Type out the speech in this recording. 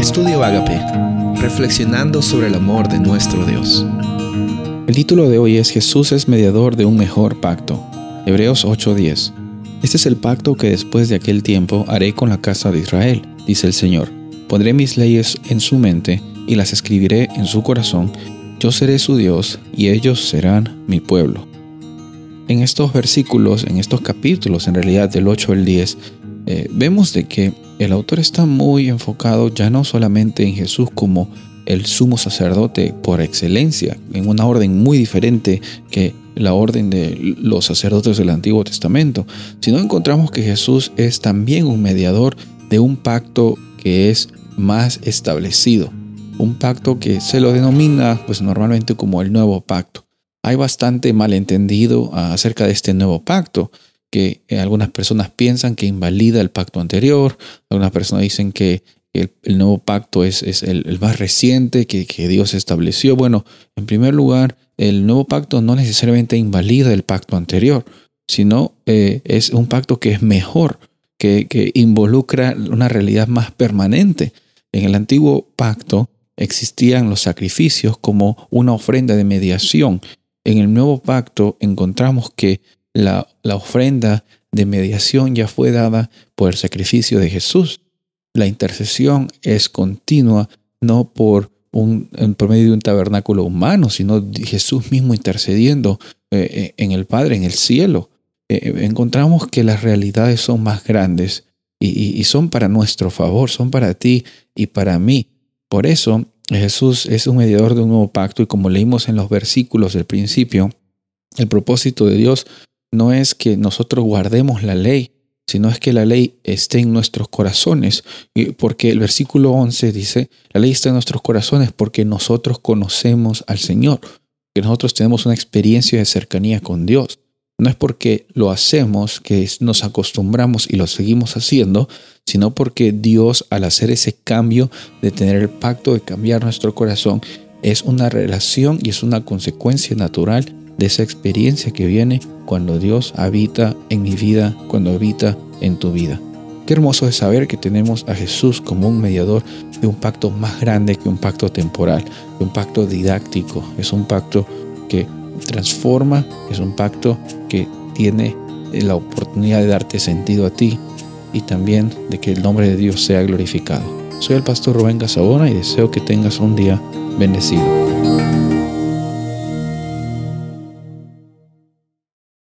Estudio Agape, reflexionando sobre el amor de nuestro Dios. El título de hoy es Jesús es mediador de un mejor pacto. Hebreos 8:10. Este es el pacto que después de aquel tiempo haré con la casa de Israel, dice el Señor. Pondré mis leyes en su mente y las escribiré en su corazón. Yo seré su Dios y ellos serán mi pueblo. En estos versículos, en estos capítulos, en realidad del 8 al 10, eh, vemos de que el autor está muy enfocado ya no solamente en Jesús como el sumo sacerdote por excelencia, en una orden muy diferente que la orden de los sacerdotes del Antiguo Testamento, sino encontramos que Jesús es también un mediador de un pacto que es más establecido, un pacto que se lo denomina pues normalmente como el nuevo pacto. Hay bastante malentendido acerca de este nuevo pacto que eh, algunas personas piensan que invalida el pacto anterior, algunas personas dicen que el, nuevo pacto es, es el, más reciente que, que, Dios estableció. Bueno, en primer lugar, el nuevo pacto no necesariamente invalida el pacto anterior, sino eh, es un pacto que es mejor, que, que involucra una realidad más permanente. En el antiguo pacto existían los sacrificios como una ofrenda de mediación. En el nuevo pacto encontramos que la, ofrenda de mediación ya fue dada por el sacrificio de Jesús. La intercesión es continua, no por, un, por medio de un tabernáculo humano, sino Jesús mismo intercediendo eh, eh, en el Padre, en el cielo. Eh, encontramos que las realidades son más grandes y, y son para nuestro favor, son para ti y para mí. Por eso Jesús es un mediador de un nuevo pacto y como leímos en los versículos del principio, el propósito de Dios no es que nosotros guardemos la ley, sino es que la ley esté en nuestros corazones. Porque el versículo 11 dice, la ley está en nuestros corazones porque nosotros conocemos al Señor, que nosotros tenemos una experiencia de cercanía con Dios. No es porque lo hacemos, que nos acostumbramos y lo seguimos haciendo, sino porque Dios al hacer ese cambio de tener el pacto de cambiar nuestro corazón, es una relación y es una consecuencia natural de esa experiencia que viene cuando Dios habita en mi vida, cuando habita en tu vida. Qué hermoso es saber que tenemos a Jesús como un mediador de un pacto más grande que un pacto temporal, de un pacto didáctico, es un pacto que transforma, es un pacto que tiene la oportunidad de darte sentido a ti y también de que el nombre de Dios sea glorificado. Soy el pastor Rubén Casabona y deseo que tengas un día bendecido.